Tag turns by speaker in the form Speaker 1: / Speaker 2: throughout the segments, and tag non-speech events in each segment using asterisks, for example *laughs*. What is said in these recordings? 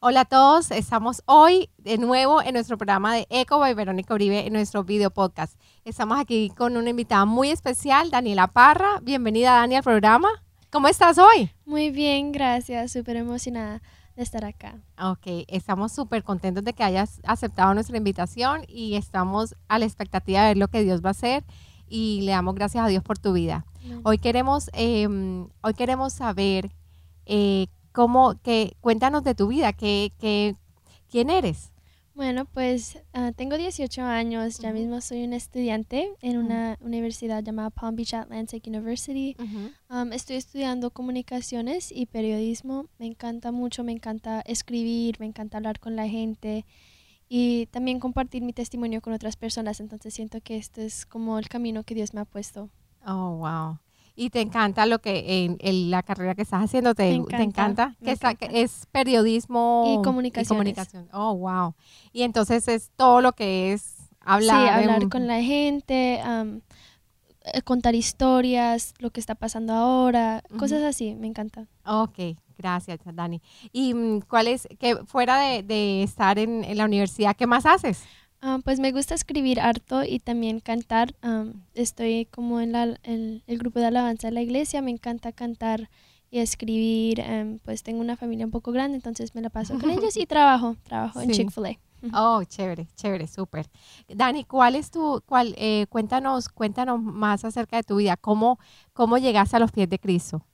Speaker 1: Hola a todos, estamos hoy de nuevo en nuestro programa de Eco by Verónica Uribe en nuestro video podcast. Estamos aquí con una invitada muy especial, Daniela Parra. Bienvenida, Dani, al programa. ¿Cómo estás hoy?
Speaker 2: Muy bien, gracias. Súper emocionada de estar acá.
Speaker 1: Ok, estamos súper contentos de que hayas aceptado nuestra invitación y estamos a la expectativa de ver lo que Dios va a hacer y le damos gracias a Dios por tu vida. Hoy queremos, em, hoy queremos saber eh, cómo, que, cuéntanos de tu vida, que, que, ¿quién eres?
Speaker 2: Bueno, pues ah, tengo 18 años, ya mismo soy una estudiante en una universidad llamada Palm Beach Atlantic University. Um, estoy estudiando comunicaciones y periodismo. Me encanta mucho, me encanta escribir, me encanta hablar con la gente y también compartir mi testimonio con otras personas. Entonces siento que este es como el camino que Dios me ha puesto.
Speaker 1: Oh, wow y te encanta lo que en, la carrera que estás haciendo te, encanta, que, es periodismo
Speaker 2: y comunicación.
Speaker 1: Oh, wow. Y entonces es todo lo que es hablar.
Speaker 2: Sí, hablar con la gente, eh, contar historias, lo que está pasando ahora, cosas así, me encanta.
Speaker 1: Ok, gracias, Dani. ¿Y mm, cuál es, que fuera de, estar en, en la universidad, qué más haces?
Speaker 2: Ah, pues me gusta escribir harto y también cantar. estoy como en, la, el grupo de alabanza de la iglesia, me encanta cantar y escribir. Em, pues tengo una familia un poco grande, entonces me la paso con ellos y *laughs* trabajo, trabajo en Chick-fil-A.
Speaker 1: Oh, chévere, chévere, súper. Dani, ¿cuál es tu, cuál, eh, cuéntanos, cuéntanos más acerca de tu vida, cómo, cómo llegaste a los pies de Cristo?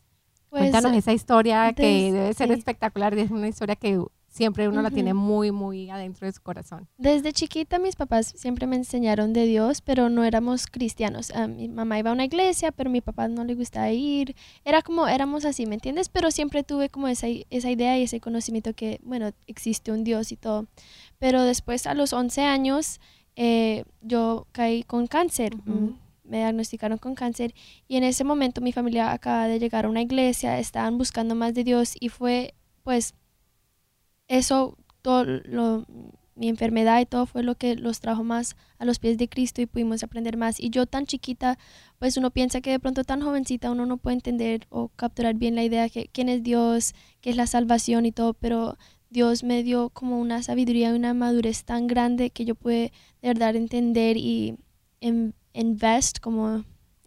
Speaker 1: Pues, cuéntanos esa historia que debe ser espectacular, es una historia que siempre uno la tiene muy, muy adentro de su corazón.
Speaker 2: Desde chiquita mis papás siempre me enseñaron de Dios, pero no éramos cristianos. Ah, mi mamá iba a una iglesia, pero mi papá no le gustaba ir. Era como, éramos así, ¿me entiendes? Pero siempre tuve como esa, esa idea y ese conocimiento que, bueno, existe un Dios y todo. Pero después a los 11 años eh, yo caí con cáncer. Mm, me diagnosticaron con cáncer y en ese momento mi familia acaba de llegar a una iglesia, estaban buscando más de Dios y fue pues eso, todo lo, mi enfermedad y todo fue lo que los trajo más a los pies de Cristo y pudimos aprender más. Y yo tan chiquita, pues uno piensa que de pronto tan jovencita uno no puede entender o capturar bien la idea de quién es Dios, qué es la salvación y todo, pero Dios me dio como una sabiduría y una madurez tan grande que yo pude de verdad entender y invest como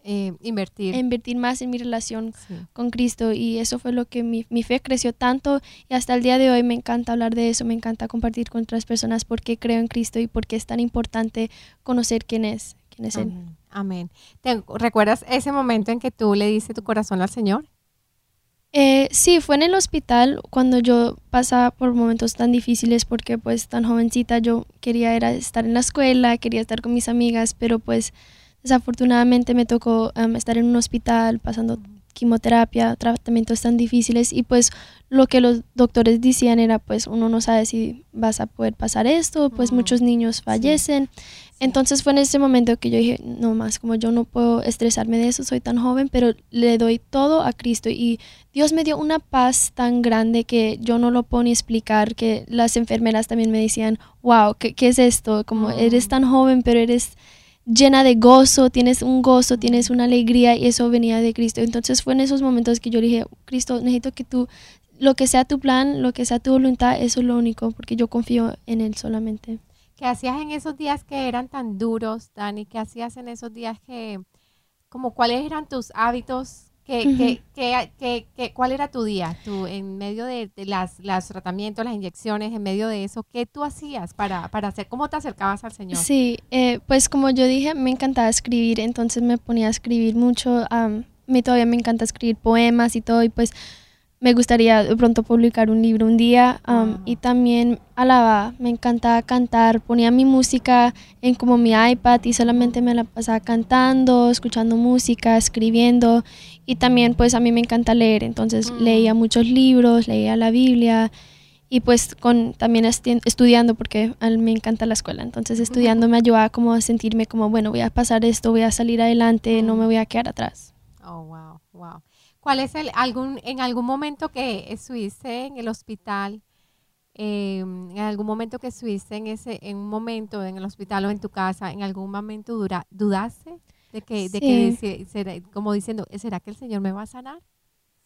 Speaker 1: eh, invertir.
Speaker 2: invertir más en mi relación con Cristo y eso fue lo que mi, mi, fe creció tanto y hasta el día de hoy me encanta hablar de eso, me encanta compartir con otras personas porque creo en Cristo y porque es tan importante conocer quién es, quién es Él.
Speaker 1: Amén. ¿Te recuerdas ese momento en que tú le diste tu corazón al Señor?
Speaker 2: Eh, sí, fue en el hospital cuando yo pasaba por momentos tan difíciles porque pues tan jovencita yo quería era estar en la escuela, quería estar con mis amigas, pero pues Desafortunadamente me tocó estar en un hospital pasando quimioterapia, tratamientos tan difíciles y pues lo que los doctores decían era pues uno no sabe si vas a poder pasar esto, pues muchos niños fallecen. Entonces fue en ese momento que yo dije, no más, como yo no puedo estresarme de eso, soy tan joven, pero le doy todo a Cristo y Dios me dio una paz tan grande que yo no lo puedo ni explicar, que las enfermeras también me decían, wow, ¿qué, qué es esto? Como eres tan joven, pero eres llena de gozo, tienes un gozo, tienes una alegría y eso venía de Cristo. Entonces fue en esos momentos que yo dije, Cristo, necesito que tú, lo que sea tu plan, lo que sea tu voluntad, eso es lo único, porque yo confío en Él solamente.
Speaker 1: ¿Qué hacías en esos días que eran tan duros, Dani? ¿Qué hacías en esos días que, como cuáles eran tus hábitos ¿Qué, qué, cuál era tu día? Tú, en medio de, las, los tratamientos, las inyecciones, en medio de eso, ¿qué tú hacías para, para hacer? ¿Cómo te acercabas al Señor?
Speaker 2: Sí, eh, pues como yo dije, me encantaba escribir, entonces me ponía a escribir mucho. a mí todavía me encanta escribir poemas y todo, y pues me gustaría de pronto publicar un libro un día y también alababa, me encantaba cantar, ponía mi música en como mi iPad y solamente me la pasaba cantando, escuchando música, escribiendo y también pues a mí me encanta leer, entonces mm. leía muchos libros, leía la Biblia y pues con también estudiando porque a mí me encanta la escuela, entonces estudiando me ayudaba como a sentirme como bueno, voy a pasar esto, voy a salir adelante, no me voy a quedar atrás.
Speaker 1: Oh, wow, wow. ¿Cuál es el algún en algún momento que estuviste en el hospital? Em, en algún momento que estuviste en ese en un momento en el hospital o en tu casa, en algún momento dudaste de que, de que como diciendo, ¿será que el Señor me va a sanar?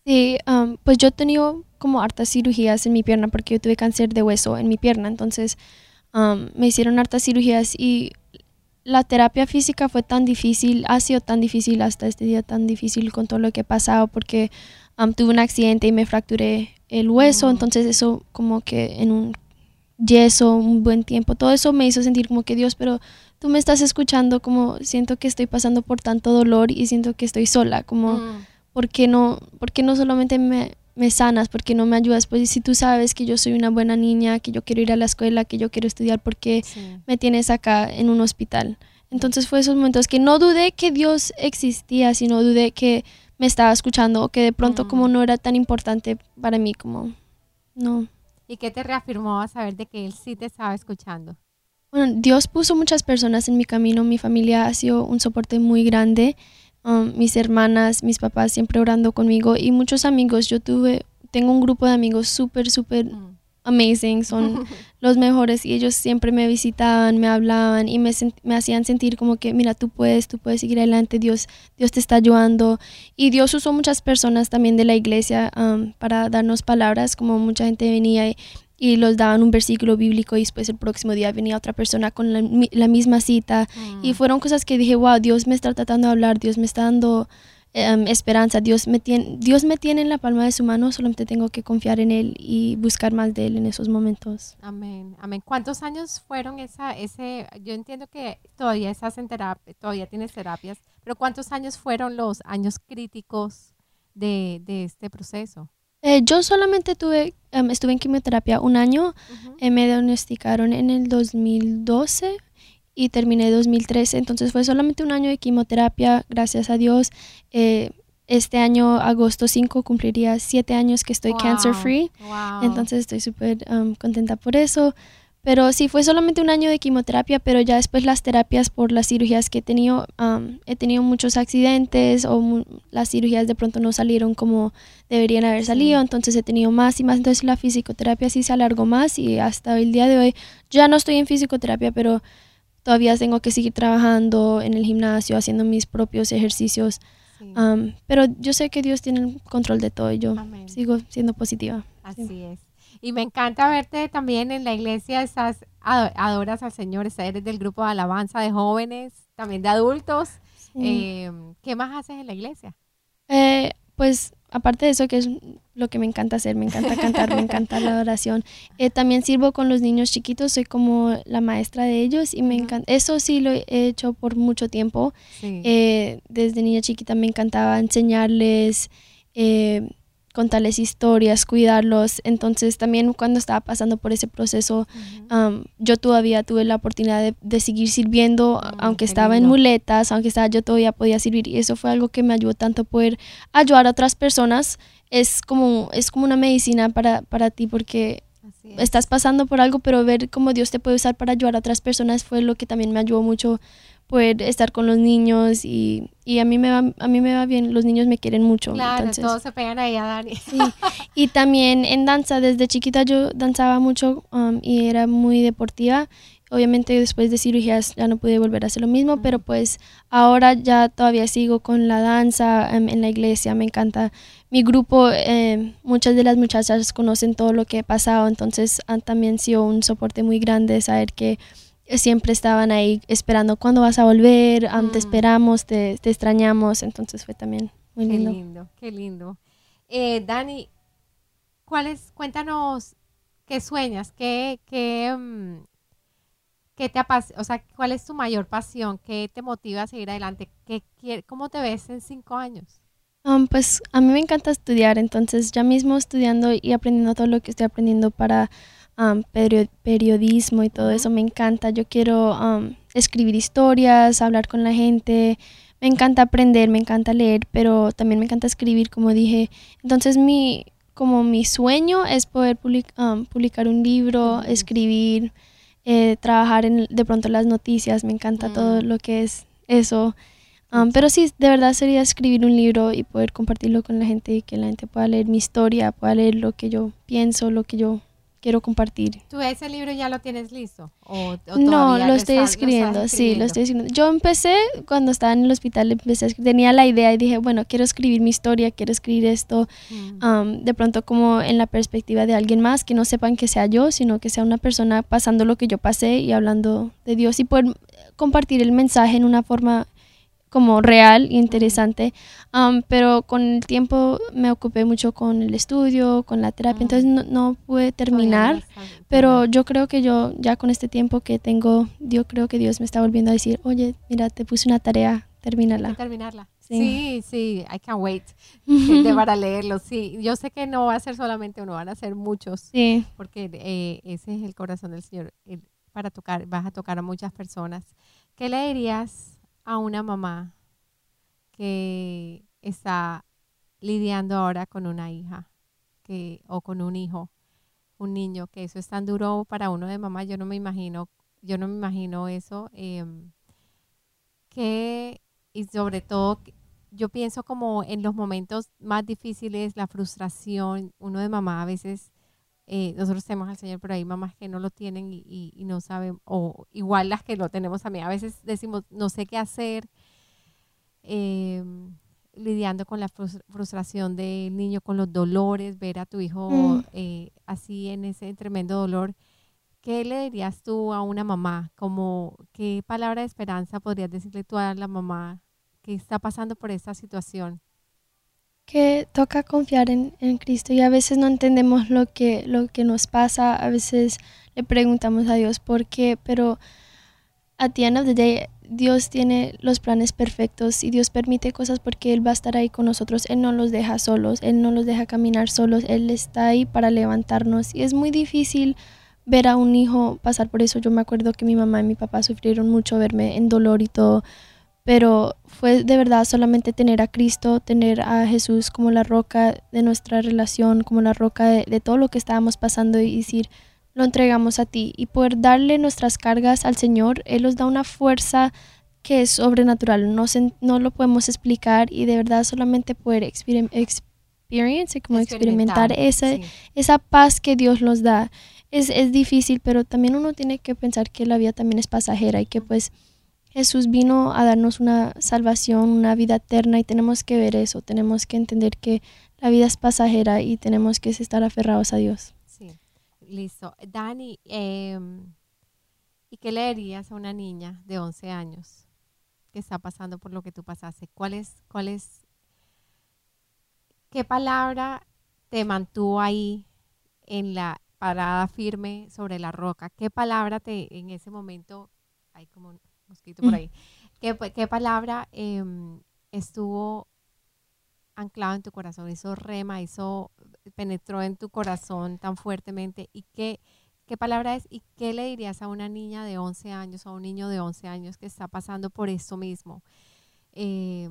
Speaker 2: Sí, um, pues yo he tenido como hartas cirugías en mi pierna porque yo tuve cáncer de hueso en mi pierna, entonces um, me hicieron hartas cirugías y la terapia física fue tan difícil, ha sido tan difícil hasta este día, tan difícil con todo lo que he pasado porque um, tuve un accidente y me fracturé el hueso,
Speaker 1: Mm.
Speaker 2: entonces eso como que en un yeso, un buen tiempo, todo eso me hizo sentir como que Dios, pero tú me estás escuchando, como siento que estoy pasando por tanto dolor y siento que estoy sola, como...
Speaker 1: Mm,
Speaker 2: ¿por qué no, por qué no solamente me, me sanas? ¿Por qué no me ayudas? Pues si tú sabes que yo soy una buena niña, que yo quiero ir a la escuela, que yo quiero estudiar, ¿por qué
Speaker 1: sí.
Speaker 2: me tienes acá en un hospital? Entonces fue esos momentos que no dudé que Dios existía, sino dudé que me estaba escuchando o que de pronto
Speaker 1: Mm.
Speaker 2: como no era tan importante para mí como no.
Speaker 1: ¿Y qué te reafirmó a saber de que Él sí te estaba escuchando?
Speaker 2: Bueno, Dios puso muchas personas en mi camino, mi familia ha sido un soporte muy grande, um, mis hermanas, mis papás siempre orando conmigo y muchos amigos. Yo tuve, tengo un grupo de amigos súper, súper
Speaker 1: Mm.
Speaker 2: amazing, son *laughs* los mejores y ellos siempre me visitaban, me hablaban y me, me hacían sentir como que, mira, tú puedes, tú puedes seguir adelante, Dios, Dios te está ayudando. Y Dios usó muchas personas también de la iglesia um, para darnos palabras, como mucha gente venía y, y los daban un versículo bíblico y después el próximo día venía otra persona con la, la misma cita. Y
Speaker 1: Mm.
Speaker 2: fueron cosas que dije, wow, Dios me está tratando de hablar, Dios me está dando em, esperanza, Dios me, tiene, Dios me tiene en la palma de su mano, solamente tengo que confiar en Él y buscar más de Él en esos momentos.
Speaker 1: Amén, amén. ¿Cuántos años fueron esa, ese, yo entiendo que todavía estás en terapia, todavía tienes terapias, pero ¿cuántos años fueron los años críticos de, de este proceso?
Speaker 2: Eh, yo solamente tuve, em, estuve en quimioterapia un año, eh, me diagnosticaron en el 2012 y terminé 2013, entonces fue solamente un año de quimioterapia, gracias a Dios. Eh, este año, agosto 5, cumpliría siete años que estoy cancer free.
Speaker 1: wow.
Speaker 2: Entonces estoy súper um, contenta por eso. Pero sí, fue solamente un año de quimioterapia, pero ya después las terapias por las cirugías que he tenido, um, he tenido muchos accidentes o mu- las cirugías de pronto no salieron como deberían haber
Speaker 1: Sí.
Speaker 2: salido, entonces he tenido más y más, entonces la fisioterapia sí se alargó más y hasta el día de hoy ya no estoy en fisioterapia, pero todavía tengo que seguir trabajando en el gimnasio, haciendo mis propios ejercicios,
Speaker 1: Sí,
Speaker 2: um, pero yo sé que Dios tiene el control de todo y yo
Speaker 1: Amén.
Speaker 2: sigo siendo positiva.
Speaker 1: Así es. Y me encanta verte también en la iglesia, estás, ado- adoras al Señor, eres del grupo de alabanza de jóvenes, también de adultos.
Speaker 2: Sí.
Speaker 1: Eh, ¿Qué más haces en la iglesia?
Speaker 2: Eh, pues aparte de eso, que es lo que me encanta hacer, me encanta cantar, me encanta la adoración. eh, también sirvo con los niños chiquitos, soy como la maestra de ellos y me encanta. Eso sí lo he hecho por mucho tiempo.
Speaker 1: Sí.
Speaker 2: Eh, desde niña chiquita me encantaba enseñarles, eh, contarles historias, cuidarlos. Entonces también cuando estaba pasando por ese proceso, um, yo todavía tuve la oportunidad de, de seguir sirviendo,
Speaker 1: Mm,
Speaker 2: aunque estaba en muletas, aunque estaba, yo todavía podía servir y eso fue algo que me ayudó tanto a poder ayudar a otras personas. Es como, es como una medicina para, para ti porque
Speaker 1: es.
Speaker 2: estás pasando por algo, pero ver cómo Dios te puede usar para ayudar a otras personas fue lo que también me ayudó mucho poder estar con los niños y, y a mí me va a mí me va bien, los niños me quieren mucho.
Speaker 1: Claro,
Speaker 2: entonces,
Speaker 1: todos se pegan ahí a Dani.
Speaker 2: Sí, y también en danza, desde chiquita yo danzaba mucho um, y era muy deportiva. Obviamente después de cirugías ya no pude volver a hacer lo mismo, pero pues ahora ya todavía sigo con la danza em, en la iglesia, me encanta. Mi grupo, eh, muchas de las muchachas conocen todo lo que he pasado, entonces han también sido un soporte muy grande saber que siempre estaban ahí esperando cuándo vas a volver, am,
Speaker 1: Mm.
Speaker 2: te esperamos, te, te extrañamos, entonces fue también muy
Speaker 1: Qué
Speaker 2: lindo.
Speaker 1: lindo, qué lindo. Eh, Dani, ¿cuál es, cuéntanos qué sueñas, qué, qué, mm, qué te o sea, cuál es tu mayor pasión, qué te motiva a seguir adelante, qué, quier- cómo te ves en cinco años?
Speaker 2: Um, pues a mí me encanta estudiar, entonces ya mismo estudiando y aprendiendo todo lo que estoy aprendiendo para um, perio- periodismo y todo eso, me encanta. Yo quiero um, escribir historias, hablar con la gente, me encanta aprender, me encanta leer, pero también me encanta escribir, como dije. Entonces mi, como mi sueño es poder public- um, publicar un libro, escribir, eh, trabajar en de pronto las noticias, me encanta todo lo que es eso. Um, pero sí, de verdad sería escribir un libro y poder compartirlo con la gente y que la gente pueda leer mi historia, pueda leer lo que yo pienso, lo que yo quiero compartir.
Speaker 1: ¿Tú ese libro ya lo tienes listo? ¿O,
Speaker 2: no, lo estoy escribiendo, sí, lo estoy escribiendo. Yo empecé cuando estaba en el hospital, empecé, tenía la idea y dije, bueno, quiero escribir mi historia, quiero escribir esto, mm. de pronto como en la perspectiva de alguien más, que no sepan que sea yo, sino que sea una persona pasando lo que yo pasé y hablando de Dios y poder compartir el mensaje en una forma como real e interesante, pero con el tiempo me ocupé mucho con el estudio, con la terapia, entonces no, pude terminar, pero yo creo que yo ya con este tiempo que tengo, yo creo que Dios me está volviendo a decir, oye, mira, te puse una tarea, termínala.
Speaker 1: Terminarla. Sí. sí, I can't wait *laughs* de para leerlo. Sí, yo sé que no va a ser solamente uno, van a ser muchos. Sí. Porque eh, ese es el corazón del Señor. para tocar, vas a tocar a muchas personas. ¿Qué le dirías a una mamá que está lidiando ahora con una hija que, o con un hijo, un niño, que eso es tan duro para uno de mamá, yo no me imagino, yo no me imagino eso. Em, que, y sobre todo, yo pienso como en los momentos más difíciles, la frustración, uno de mamá a veces, eh, nosotros tenemos al Señor, pero hay mamás que no lo tienen y, y, no saben, o igual las que lo tenemos también, a veces decimos, no sé qué hacer, Em, lidiando con la frustración del niño, con los dolores, ver a tu hijo mm. eh, así en ese tremendo dolor. ¿Qué le dirías tú a una mamá? Como, ¿Qué palabra de esperanza podrías decirle tú a la mamá que está pasando por esta situación?
Speaker 2: Que toca confiar en, en, Cristo y a veces no entendemos lo que, lo que nos pasa, a veces le preguntamos a Dios por qué, pero a the end of the day Dios tiene los planes perfectos y Dios permite cosas porque Él va a estar ahí con nosotros. Él no los deja solos, Él no los deja caminar solos, Él está ahí para levantarnos. Y es muy difícil ver a un hijo pasar por eso. Yo me acuerdo que mi mamá y mi papá sufrieron mucho verme en dolor y todo, pero fue de verdad solamente tener a Cristo, tener a Jesús como la roca de nuestra relación, como la roca de, de todo lo que estábamos pasando y decir, lo entregamos a ti y poder darle nuestras cargas al Señor, Él nos da una fuerza que es sobrenatural, no, no lo podemos explicar y de verdad solamente poder como experimentar, esa, esa paz que Dios nos da. Es, es difícil, pero también uno tiene que pensar que la vida también es pasajera y que pues Jesús vino a darnos una salvación, una vida eterna y tenemos que ver eso, tenemos que entender que la vida es pasajera y tenemos que estar aferrados a Dios.
Speaker 1: Listo. Dani, em, ¿y qué le dirías a una niña de 11 años que está pasando por lo que tú pasaste? ¿Cuál es, cuál es, qué palabra te mantuvo ahí en la parada firme sobre la roca? ¿Qué palabra te, en ese momento, hay como mosquito por mm. ahí, ¿qué, qué palabra em, estuvo anclado en tu corazón, hizo rema, hizo, penetró en tu corazón tan fuertemente y qué, qué palabra es y qué le dirías a una niña de 11 años o a un niño de 11 años que está pasando por eso mismo. Eh,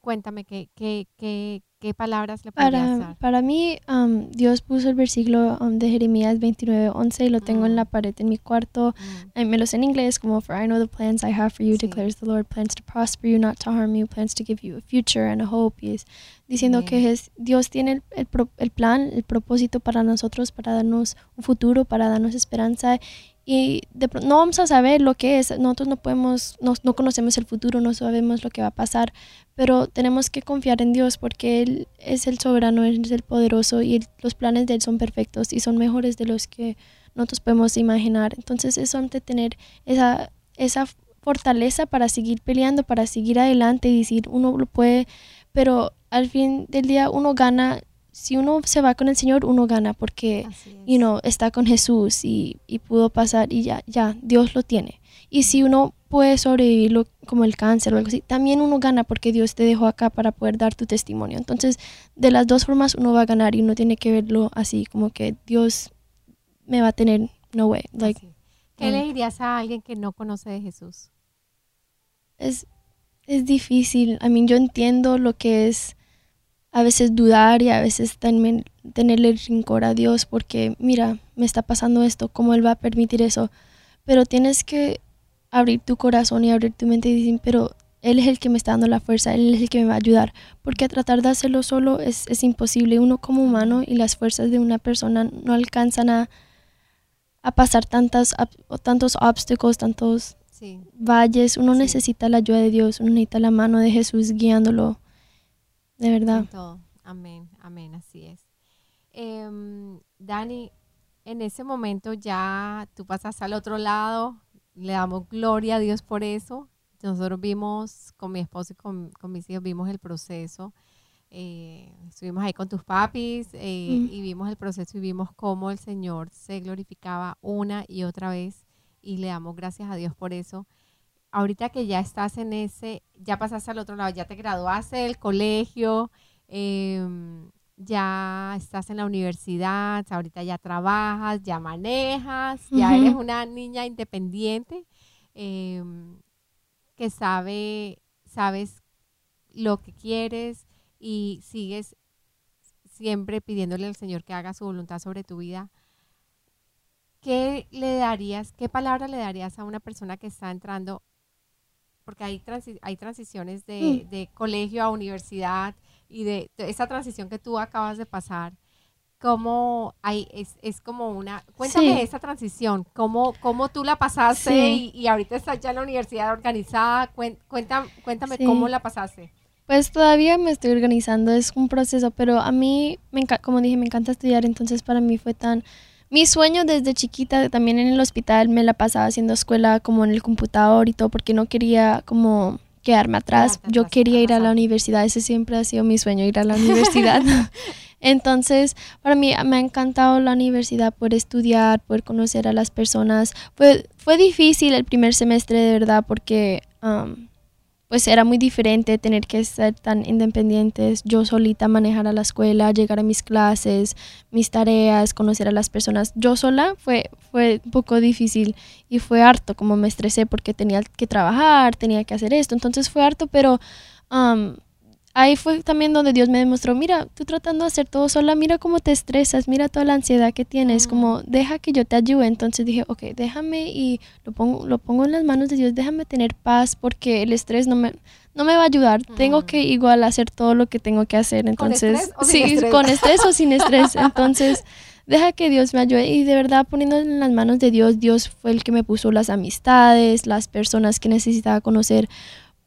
Speaker 1: cuéntame qué, qué, qué, qué palabras le
Speaker 2: para, Para mí, um, Dios puso el versículo um, de Jeremías 29, 11 y lo tengo en la mm. pared en mi cuarto. Mm. me lo sé en inglés como, For I know the plans I have for you, declares the Lord, plans to prosper you, not to harm you, plans to give you a future and a hope. Y es diciendo que es, Dios tiene el, el, el plan, el propósito para nosotros, para darnos un futuro, para darnos esperanza y no vamos a saber lo que es, nosotros no podemos, no, no, conocemos el futuro, no sabemos lo que va a pasar, pero tenemos que confiar en Dios porque Él es el soberano, Él es el poderoso y los planes de Él son perfectos y son mejores de los que nosotros podemos imaginar. Entonces es de tener esa, esa fortaleza para seguir peleando, para seguir adelante y decir, uno lo puede, pero al fin del día uno gana si uno se va con el Señor, uno gana porque, you know, está con Jesús y, y, pudo pasar y ya, ya, Dios lo tiene. Y si uno puede sobrevivir como el cáncer o algo así, también uno gana porque Dios te dejó acá para poder dar tu testimonio. Entonces, de las dos formas uno va a ganar y uno tiene que verlo así, como que Dios me va a tener, no way. Like,
Speaker 1: ¿Qué le dirías a alguien que no conoce de Jesús?
Speaker 2: Es, es difícil. I mean, yo entiendo lo que es a veces dudar y a veces tenerle rincor a Dios porque, mira, me está pasando esto, ¿cómo Él va a permitir eso? Pero tienes que abrir tu corazón y abrir tu mente y decir, pero Él es el que me está dando la fuerza, Él es el que me va a ayudar, porque tratar de hacerlo solo es, es imposible. Uno como humano y las fuerzas de una persona no alcanzan a, a pasar tantas, tantos obstáculos, tantos valles. Uno necesita la ayuda de Dios, uno necesita la mano de Jesús guiándolo. De verdad.
Speaker 1: Amén, amén, así es. Em, Dani, en ese momento ya tú pasas al otro lado, le damos gloria a Dios por eso. Nosotros vimos con mi esposo y con, mis hijos, vimos el proceso. Eh, estuvimos ahí con tus papis eh, mm. y vimos el proceso y vimos cómo el Señor se glorificaba una y otra vez y le damos gracias a Dios por eso. Ahorita que ya estás en ese, ya pasaste al otro lado, ya te graduaste del colegio, em, ya estás en la universidad, ahorita ya trabajas, ya manejas, ya eres una niña independiente em, que sabe, sabes lo que quieres y sigues siempre pidiéndole al Señor que haga su voluntad sobre tu vida. ¿Qué le darías, qué palabra le darías a una persona que está entrando? Porque hay, hay transiciones mm. de colegio a universidad, y de, esa transición que tú acabas de pasar, cómo hay, es, es como una, cuéntame esa transición, cómo, cómo tú la pasaste y, ahorita estás ya en la universidad organizada, cuéntame, cuéntame cómo la pasaste.
Speaker 2: Pues todavía me estoy organizando, es un proceso, pero a mí, me como dije, me encanta estudiar, entonces para mí fue tan... Mi sueño desde chiquita, también en el hospital, me la pasaba haciendo escuela como en el computador y todo, porque no quería como quedarme atrás. Yo quería ir a la universidad, ese siempre ha sido mi sueño, ir a la *laughs* universidad. Entonces, para mí me ha encantado la universidad, poder estudiar, poder conocer a las personas. Fue, fue difícil el primer semestre, de verdad, porque um, pues era muy diferente tener que ser tan independientes, yo solita manejar a la escuela, llegar a mis clases, mis tareas, conocer a las personas. Yo sola fue, fue un poco difícil y fue harto, como me estresé porque tenía que trabajar, tenía que hacer esto, entonces fue harto, pero um, ahí fue también donde Dios me demostró, mira, tú tratando de hacer todo sola, mira cómo te estresas, mira toda la ansiedad que tienes, como deja que yo te ayude. Entonces dije, ok, déjame y lo pongo, lo pongo en las manos de Dios, déjame tener paz porque el estrés no me, no me va a ayudar. Tengo que igual hacer todo lo que tengo que hacer. Entonces,
Speaker 1: ¿Con sí, estrés?
Speaker 2: con estrés o sin estrés. *laughs* Entonces, deja que Dios me ayude y de verdad poniendo en las manos de Dios, Dios fue el que me puso las amistades, las personas que necesitaba conocer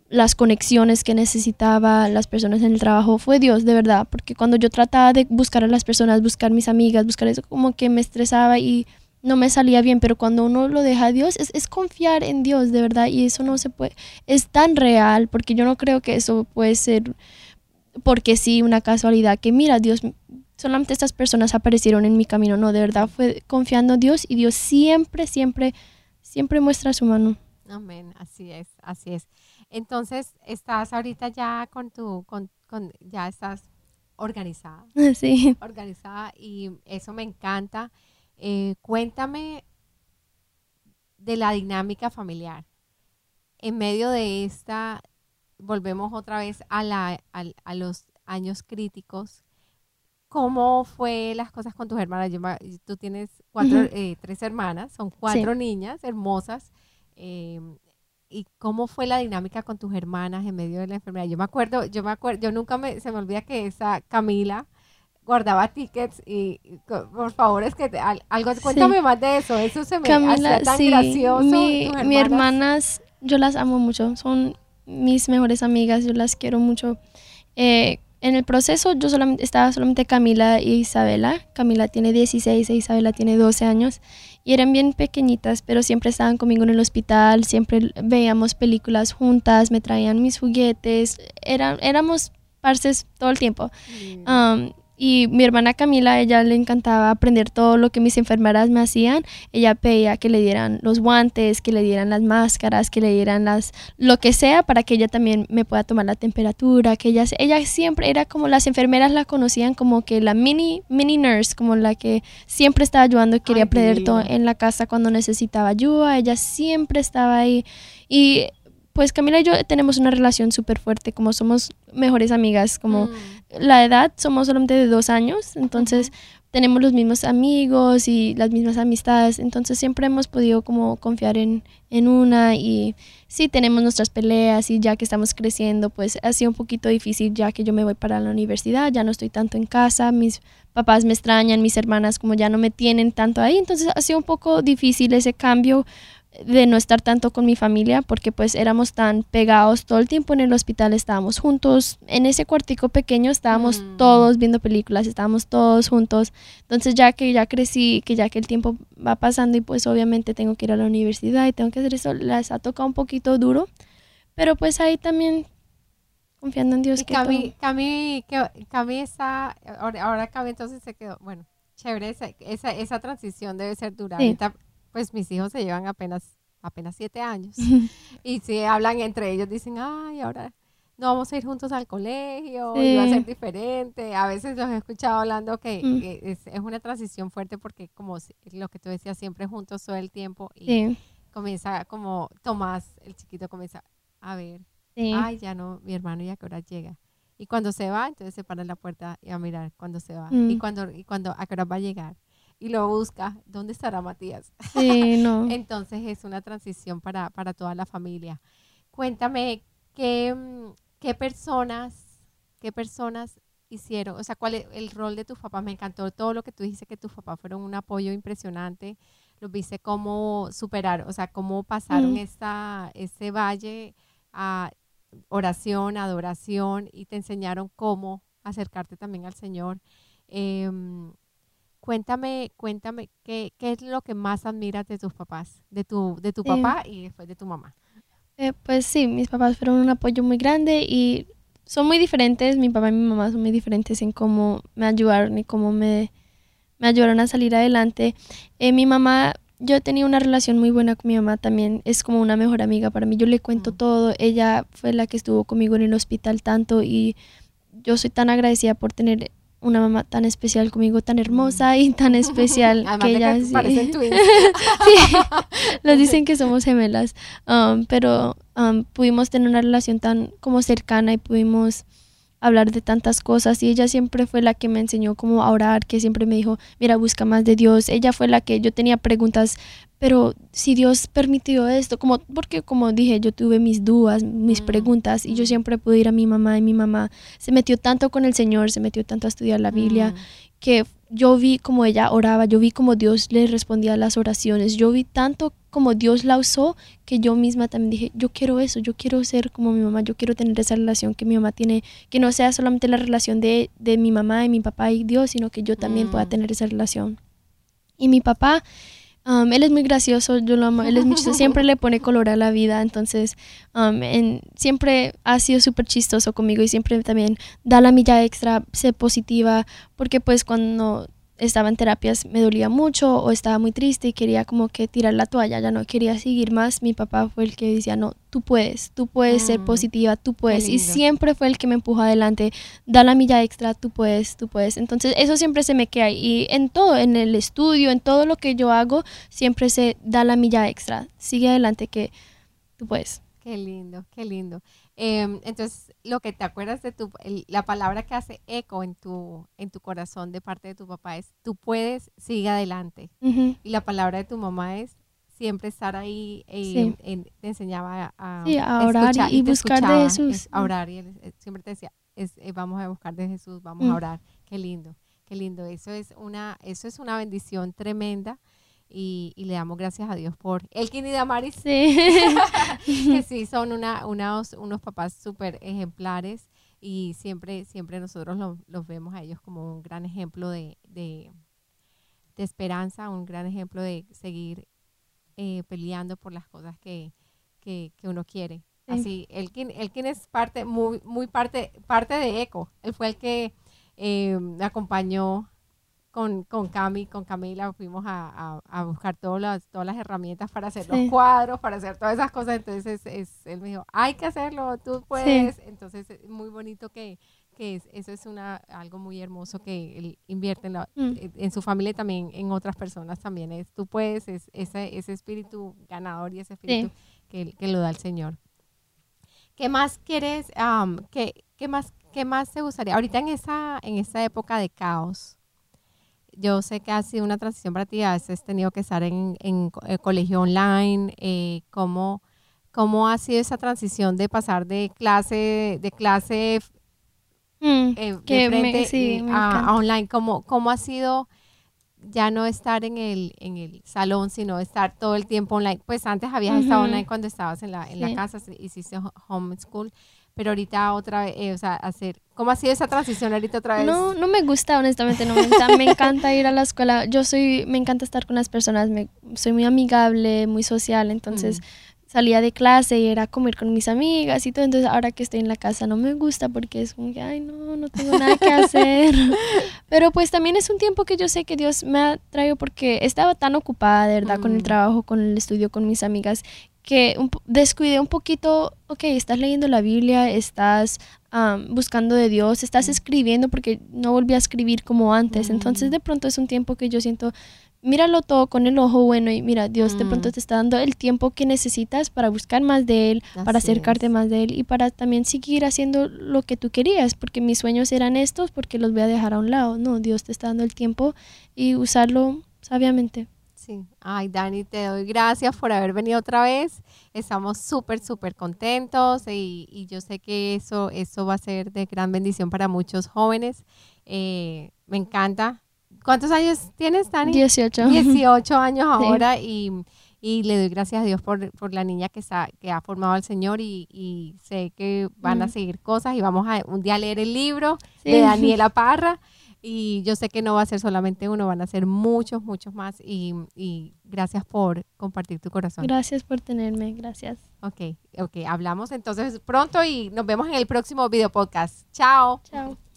Speaker 2: las conexiones que necesitaba las personas en el trabajo fue Dios, de verdad, porque cuando yo trataba de buscar a las personas, buscar mis amigas, buscar eso, como que me estresaba y no me salía bien, pero cuando uno lo deja a Dios, es, es confiar en Dios, de verdad, y eso no se puede, es tan real, porque yo no creo que eso puede ser, porque sí, una casualidad, que mira, Dios, solamente estas personas aparecieron en mi camino, no, de verdad fue confiando en Dios y Dios siempre, siempre, siempre muestra su mano.
Speaker 1: Amén, así es, así es. Entonces, estás ahorita ya con tu, con, ya estás organizada. *laughs*
Speaker 2: Sí.
Speaker 1: Organizada y eso me encanta. Eh, cuéntame de la dinámica familiar. En medio de esta, volvemos otra vez a, la, a, los años críticos. ¿Cómo fue las cosas con tus hermanas? tú tienes cuatro, eh, tres hermanas, son cuatro niñas hermosas. Eh, y cómo fue la dinámica con tus hermanas en medio de la enfermedad. Yo me acuerdo, yo me acuerdo, yo nunca me, se me olvida que esa Camila guardaba tickets y, por favor es que algo, cuéntame más de eso, eso se me Camila, hacía tan sí, gracioso.
Speaker 2: Mi, mis hermanas, yo las amo mucho, son mis mejores amigas, yo las quiero mucho. Eh, en el proceso yo solamente estaba solamente Camila y Isabela. Camila tiene 16 e Isabela tiene 12 años y eran bien pequeñitas, pero siempre estaban conmigo en el hospital, siempre veíamos películas juntas, me traían mis juguetes, eran, éramos parces todo el tiempo. Um, y mi hermana Camila, ella le encantaba aprender todo lo que mis enfermeras me hacían. Ella pedía que le dieran los guantes, que le dieran las máscaras, que le dieran las lo que sea para que ella también me pueda tomar la temperatura, que ella ella siempre era como las enfermeras la conocían como que la mini mini nurse, como la que siempre estaba ayudando y quería aprender todo en la casa cuando necesitaba ayuda, ella siempre estaba ahí. Y pues Camila y yo tenemos una relación súper fuerte, como somos mejores amigas, como
Speaker 1: Mm.
Speaker 2: la edad somos solamente de dos años, entonces tenemos los mismos amigos y las mismas amistades, entonces siempre hemos podido como confiar en, en una y sí tenemos nuestras peleas y ya que estamos creciendo, pues ha sido un poquito difícil ya que yo me voy para la universidad, ya no estoy tanto en casa, mis papás me extrañan, mis hermanas como ya no me tienen tanto ahí, entonces ha sido un poco difícil ese cambio de no estar tanto con mi familia porque pues éramos tan pegados todo el tiempo en el hospital estábamos juntos en ese cuartico pequeño estábamos
Speaker 1: Mm.
Speaker 2: todos viendo películas estábamos todos juntos entonces ya que ya crecí que ya que el tiempo va pasando y pues obviamente tengo que ir a la universidad y tengo que hacer eso les ha tocado un poquito duro pero pues ahí también confiando en Dios
Speaker 1: Y
Speaker 2: que
Speaker 1: Cami,
Speaker 2: todo-
Speaker 1: Cami, que, Cami está, ahora, ahora Cami entonces se quedó, bueno, chévere, esa, esa, esa transición debe ser dura.
Speaker 2: Sí.
Speaker 1: Ahorita, pues mis hijos se llevan apenas, apenas siete años. y si hablan entre ellos, dicen, ay, ahora no vamos a ir juntos al colegio, y va a
Speaker 2: Sí.
Speaker 1: ser diferente. A veces los he escuchado hablando que,
Speaker 2: Mm.
Speaker 1: que es, es una transición fuerte porque como lo que tú decías, siempre juntos todo el tiempo y
Speaker 2: sí
Speaker 1: comienza como Tomás, el chiquito comienza a ver
Speaker 2: sí
Speaker 1: ay, ya no, mi hermano ya que hora llega. Y cuando se va, entonces se para en la puerta y a mirar cuando se va. Y
Speaker 2: Mm.
Speaker 1: cuando, y cuando, a qué hora va a llegar. Y lo busca, ¿dónde estará Matías?
Speaker 2: sí no *laughs*
Speaker 1: Entonces es una transición para, para toda la familia. Cuéntame, ¿qué, mm, qué personas, qué personas hicieron, o sea, cuál es el rol de tus papás? Me encantó todo lo que tú dijiste, que tus papás fueron un apoyo impresionante. Los viste cómo superar, o sea, cómo pasaron
Speaker 2: Mm.
Speaker 1: esta, ese valle a oración, adoración y te enseñaron cómo acercarte también al Señor. Em, cuéntame, cuéntame, ¿qué, ¿qué es lo que más admiras de tus papás? De tu, de tu
Speaker 2: Sí.
Speaker 1: papá y después de tu mamá.
Speaker 2: Eh, pues sí, mis papás fueron un apoyo muy grande y son muy diferentes. Mi papá y mi mamá son muy diferentes en cómo me ayudaron y cómo me, me ayudaron a salir adelante. Eh, mi mamá, yo he tenido una relación muy buena con mi mamá también. Es como una mejor amiga para mí. Yo le cuento
Speaker 1: Mm.
Speaker 2: todo. Ella fue la que estuvo conmigo en el hospital tanto y yo soy tan agradecida por tener una mamá tan especial conmigo, tan hermosa y tan especial *laughs*
Speaker 1: Además
Speaker 2: que ella sí-. *laughs* Sí, nos dicen que somos gemelas, um, pero um, pudimos tener una relación tan como cercana y pudimos hablar de tantas cosas y ella siempre fue la que me enseñó cómo a orar, que siempre me dijo, mira, busca más de Dios. Ella fue la que yo tenía preguntas, pero si Dios permitió esto, como porque como dije, yo tuve mis dudas, mis
Speaker 1: Mm,
Speaker 2: preguntas y yo siempre pude ir a mi mamá y mi mamá se metió tanto con el Señor, se metió tanto a estudiar la Biblia
Speaker 1: Mm.
Speaker 2: que yo vi como ella oraba, yo vi como Dios le respondía a las oraciones, yo vi tanto como Dios la usó que yo misma también dije, yo quiero eso, yo quiero ser como mi mamá, yo quiero tener esa relación que mi mamá tiene, que no sea solamente la relación de, de mi mamá y mi papá y Dios, sino que yo también pueda
Speaker 1: Mm.
Speaker 2: tener esa relación. Y mi papá, um, él es muy gracioso, yo lo amo, él es muy chistoso, siempre le pone color a la vida, entonces um, en- siempre ha sido súper chistoso conmigo y siempre también da la milla extra, sé positiva, porque pues cuando estaba en terapias me dolía mucho o estaba muy triste y quería como que tirar la toalla, ya no quería seguir más, mi papá fue el que decía, no, tú puedes, tú puedes ser
Speaker 1: Mm,
Speaker 2: positiva, tú puedes. Y siempre fue el que me empujó adelante, da la milla extra, tú puedes, tú puedes. Entonces eso siempre se me queda y en todo, en el estudio, en todo lo que yo hago, siempre se da la milla extra, sigue adelante que tú puedes.
Speaker 1: Qué lindo, qué lindo. Em, entonces, lo que te acuerdas de tu, el- la palabra que hace eco en tu, en tu corazón de parte de tu papá es, tú puedes, sigue adelante. Y la palabra de tu mamá es siempre estar ahí, eh,
Speaker 2: Sí.
Speaker 1: en- te enseñaba a,
Speaker 2: Sí, a orar y- y buscar de Jesús.
Speaker 1: es, a orar y él, eh, siempre te decía, es, eh, vamos a buscar de Jesús, vamos a orar. Qué lindo, qué lindo. Eso es una, eso es una bendición tremenda y, y le damos gracias a Dios por Elkin y Damaris
Speaker 2: Sí. *laughs*
Speaker 1: que sí son una, unos, unos papás súper ejemplares y siempre, siempre nosotros lo- los vemos a ellos como un gran ejemplo de, de, de esperanza, un gran ejemplo de seguir eh, peleando por las cosas que, que, que uno quiere.
Speaker 2: Sí.
Speaker 1: Así, Elkin, Elkin es parte, muy, muy parte, parte de ECO. Él fue el que eh, acompañó con, con Cami, con Camila, fuimos a, a- a buscar todas las, todas las herramientas para hacer
Speaker 2: Sí.
Speaker 1: los cuadros, para hacer todas esas cosas. Entonces, es, él me dijo, hay que hacerlo, tú puedes. Entonces, es muy bonito que, que es- eso es una, algo muy hermoso que él invierte en, la-
Speaker 2: Mm.
Speaker 1: en su familia y también en otras personas también. Es, tú puedes, es ese, ese espíritu ganador y ese espíritu que, que lo da el Señor. ¿Qué más quieres, um, qué, qué, más, qué más te gustaría? Ahorita en esa, en esa época de caos, yo sé que ha sido una transición para ti, has tenido que estar en, en, el colegio online, eh, ¿cómo, ¿cómo ha sido esa transición de pasar de clase, de clase
Speaker 2: Mm,
Speaker 1: eh, de
Speaker 2: que me-
Speaker 1: frente
Speaker 2: sí,
Speaker 1: y
Speaker 2: me
Speaker 1: a, online? ¿Cómo, ¿Cómo ha sido ya no estar en el, en el salón, sino estar todo el tiempo online? Pues antes habías estado online cuando estabas en la, en la casa, hiciste ho- homeschool, pero ahorita otra vez, eh, o sea, hacer, ¿cómo ha sido esa transición ahorita otra vez?
Speaker 2: No, no me gusta, honestamente, no me gusta. Me encanta ir a la escuela. Yo soy, me encanta estar con las personas, me, soy muy amigable, muy social, entonces
Speaker 1: Mm.
Speaker 2: salía de clase y era comer con mis amigas y todo. Entonces ahora que estoy en la casa no me gusta porque es como que, ay, no, no tengo nada que hacer. *laughs* Pero pues también es un tiempo que yo sé que Dios me ha traído porque estaba tan ocupada, de verdad, con
Speaker 1: Mm.
Speaker 2: el trabajo, con el estudio, con mis amigas, que un descuidé un poquito, ok, estás leyendo la Biblia, estás buscando de Dios, estás
Speaker 1: Mm.
Speaker 2: escribiendo porque no volví a escribir como antes.
Speaker 1: Mm.
Speaker 2: Entonces de pronto es un tiempo que yo siento, míralo todo con el ojo bueno y mira, Dios de pronto
Speaker 1: Mm.
Speaker 2: te está dando el tiempo que necesitas para buscar más de Él, para acercarte
Speaker 1: es.
Speaker 2: más de Él y para también seguir haciendo lo que tú querías, porque mis sueños eran estos, porque los voy a dejar a un lado. No, Dios te está dando el tiempo y usarlo sabiamente.
Speaker 1: Sí. Ay, Dani, te doy gracias por haber venido otra vez. Estamos súper, súper contentos y, y yo sé que eso, eso va a ser de gran bendición para muchos jóvenes. Eh, me encanta. ¿Cuántos años tienes, Dani?
Speaker 2: 18.
Speaker 1: 18 *laughs* años
Speaker 2: Sí.
Speaker 1: ahora y, y le doy gracias a Dios por, por la niña que, está, que ha formado al Señor y, y sé que van a seguir cosas y vamos a un día a leer el libro
Speaker 2: Sí.
Speaker 1: de Daniela Parra y yo sé que no va a ser solamente uno, van a ser muchos, muchos más y, y gracias por compartir tu corazón.
Speaker 2: Gracias por tenerme, gracias.
Speaker 1: Ok, ok, hablamos entonces pronto y nos vemos en el próximo video podcast. Chao.
Speaker 2: Chao.